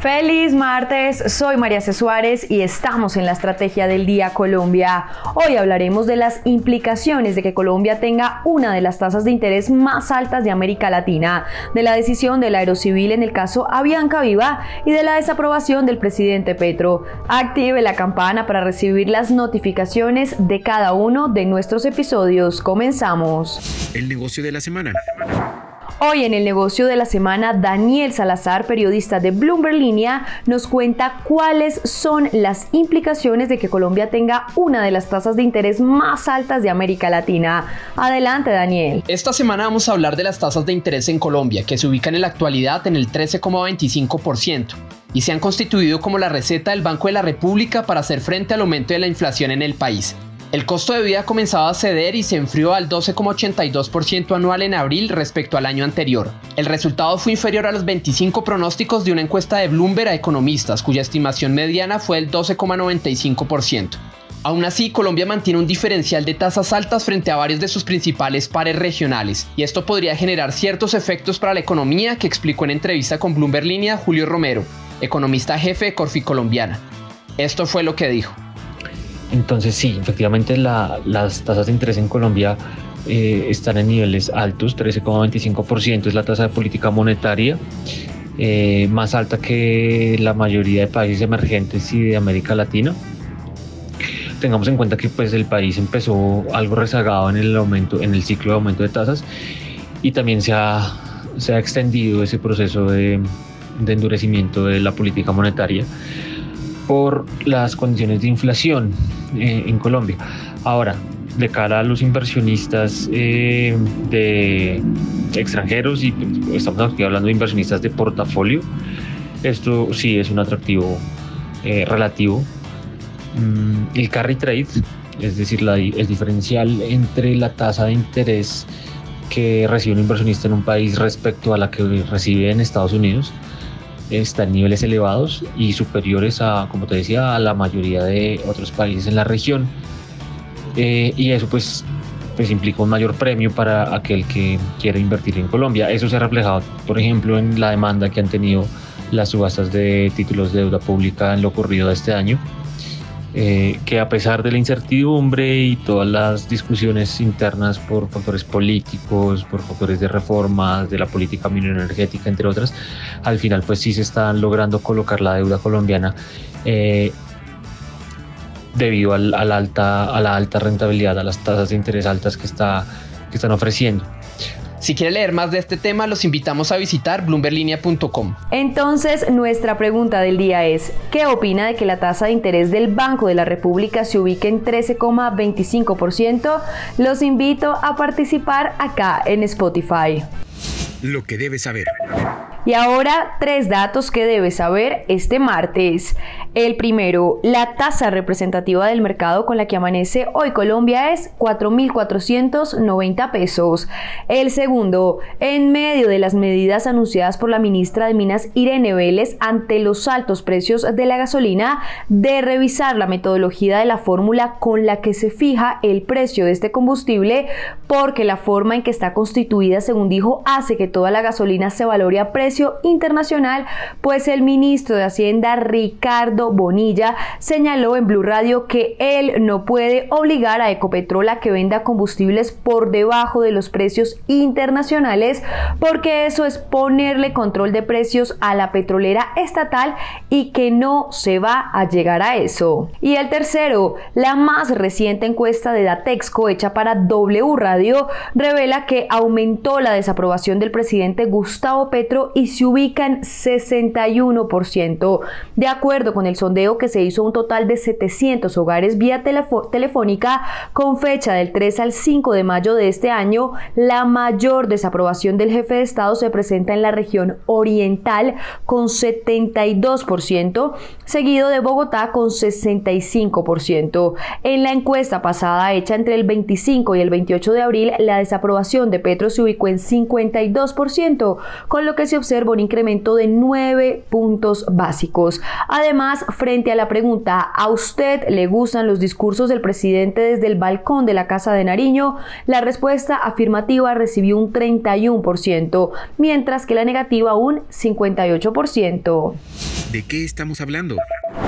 Feliz martes, soy María C. Suárez y estamos en la Estrategia del Día Colombia. Hoy hablaremos de las implicaciones de que Colombia tenga una de las tasas de interés más altas de América Latina, de la decisión del Aerocivil en el caso Avianca Viva y de la desaprobación del presidente Petro. Active la campana para recibir las notificaciones de cada uno de nuestros episodios. Comenzamos. El negocio de la semana. Hoy en el negocio de la semana, Daniel Salazar, periodista de Bloomberg Línea, nos cuenta cuáles son las implicaciones de que Colombia tenga una de las tasas de interés más altas de América Latina. Adelante, Daniel. Esta semana vamos a hablar de las tasas de interés en Colombia, que se ubican en la actualidad en el 13,25% y se han constituido como la receta del Banco de la República para hacer frente al aumento de la inflación en el país. El costo de vida comenzaba a ceder y se enfrió al 12,82% anual en abril respecto al año anterior. El resultado fue inferior a los 25 pronósticos de una encuesta de Bloomberg a economistas, cuya estimación mediana fue el 12,95%. Aún así, Colombia mantiene un diferencial de tasas altas frente a varios de sus principales pares regionales, y esto podría generar ciertos efectos para la economía que explicó en entrevista con Bloomberg Línea Julio Romero, economista jefe de Corfi Colombiana. Esto fue lo que dijo. Entonces sí, efectivamente las tasas de interés en Colombia eh, están en niveles altos, 13,25% es la tasa de política monetaria, eh, más alta que la mayoría de países emergentes y de América Latina. Tengamos en cuenta que pues, el país empezó algo rezagado en el, aumento, en el ciclo de aumento de tasas y también se ha, se ha extendido ese proceso de, de endurecimiento de la política monetaria por las condiciones de inflación eh, en Colombia. Ahora, de cara a los inversionistas eh, de extranjeros y pues, estamos aquí hablando de inversionistas de portafolio, esto sí es un atractivo eh, relativo. Mm, el carry trade, es decir, la, el diferencial entre la tasa de interés que recibe un inversionista en un país respecto a la que recibe en Estados Unidos, está en niveles elevados y superiores a, como te decía, a la mayoría de otros países en la región. Eh, y eso pues, pues implica un mayor premio para aquel que quiere invertir en Colombia. Eso se ha reflejado, por ejemplo, en la demanda que han tenido las subastas de títulos de deuda pública en lo ocurrido este año. Eh, que a pesar de la incertidumbre y todas las discusiones internas por factores políticos, por factores de reformas, de la política mineroenergética, entre otras, al final pues sí se están logrando colocar la deuda colombiana eh, debido al, alta, a la alta rentabilidad, a las tasas de interés altas que, está, que están ofreciendo. Si quiere leer más de este tema, los invitamos a visitar bloomberlinia.com. Entonces, nuestra pregunta del día es, ¿qué opina de que la tasa de interés del Banco de la República se ubique en 13,25%? Los invito a participar acá en Spotify. Lo que debes saber. Y ahora tres datos que debes saber este martes. El primero, la tasa representativa del mercado con la que amanece hoy Colombia es 4.490 pesos. El segundo, en medio de las medidas anunciadas por la ministra de Minas Irene Vélez ante los altos precios de la gasolina, de revisar la metodología de la fórmula con la que se fija el precio de este combustible, porque la forma en que está constituida, según dijo, hace que toda la gasolina se valore a precio internacional, pues el ministro de Hacienda Ricardo Bonilla señaló en Blue Radio que él no puede obligar a Ecopetrol a que venda combustibles por debajo de los precios internacionales porque eso es ponerle control de precios a la petrolera estatal y que no se va a llegar a eso. Y el tercero, la más reciente encuesta de Datexco hecha para W Radio revela que aumentó la desaprobación del presidente Gustavo Petro y se ubica en 61%. De acuerdo con el el sondeo que se hizo un total de 700 hogares vía telefónica con fecha del 3 al 5 de mayo de este año, la mayor desaprobación del jefe de Estado se presenta en la región oriental con 72%, seguido de Bogotá con 65%. En la encuesta pasada hecha entre el 25 y el 28 de abril, la desaprobación de Petro se ubicó en 52%, con lo que se observa un incremento de 9 puntos básicos. Además, frente a la pregunta, ¿a usted le gustan los discursos del presidente desde el balcón de la Casa de Nariño? La respuesta afirmativa recibió un 31%, mientras que la negativa un 58%. ¿De qué estamos hablando?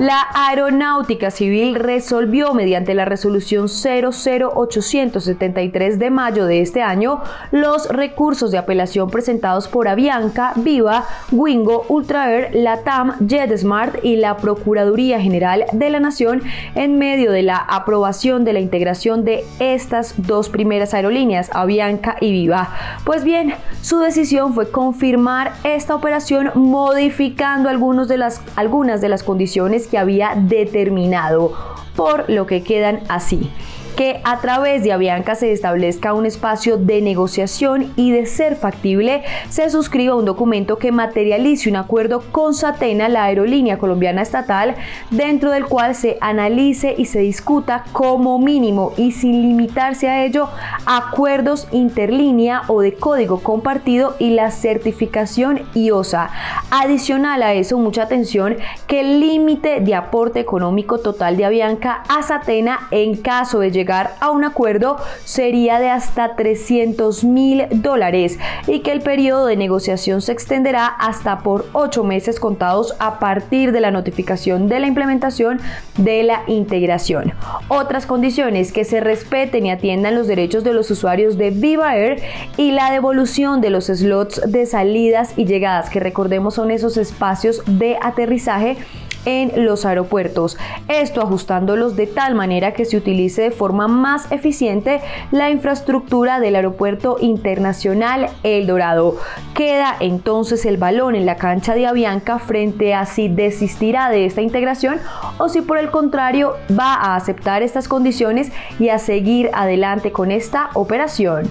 La Aeronáutica Civil resolvió mediante la resolución 00873 de mayo de este año los recursos de apelación presentados por Avianca, Viva, Wingo, Ultraer, Latam, JetSmart y la Procuraduría General de la Nación en medio de la aprobación de la integración de estas dos primeras aerolíneas, Avianca y Viva. Pues bien, su decisión fue confirmar esta operación modificando algunos de las, algunas de las condiciones que había determinado, por lo que quedan así que a través de Avianca se establezca un espacio de negociación y de ser factible se suscriba un documento que materialice un acuerdo con Satena, la aerolínea colombiana estatal, dentro del cual se analice y se discuta como mínimo y sin limitarse a ello acuerdos interlínea o de código compartido y la certificación IOSA. Adicional a eso, mucha atención que el límite de aporte económico total de Avianca a Satena en caso de llegar a un acuerdo sería de hasta 300 mil dólares y que el periodo de negociación se extenderá hasta por ocho meses contados a partir de la notificación de la implementación de la integración. Otras condiciones que se respeten y atiendan los derechos de los usuarios de Viva Air y la devolución de los slots de salidas y llegadas que recordemos son esos espacios de aterrizaje en los aeropuertos. Esto ajustándolos de tal manera que se utilice de forma más eficiente la infraestructura del aeropuerto internacional El Dorado. Queda entonces el balón en la cancha de Avianca frente a si desistirá de esta integración o si por el contrario va a aceptar estas condiciones y a seguir adelante con esta operación.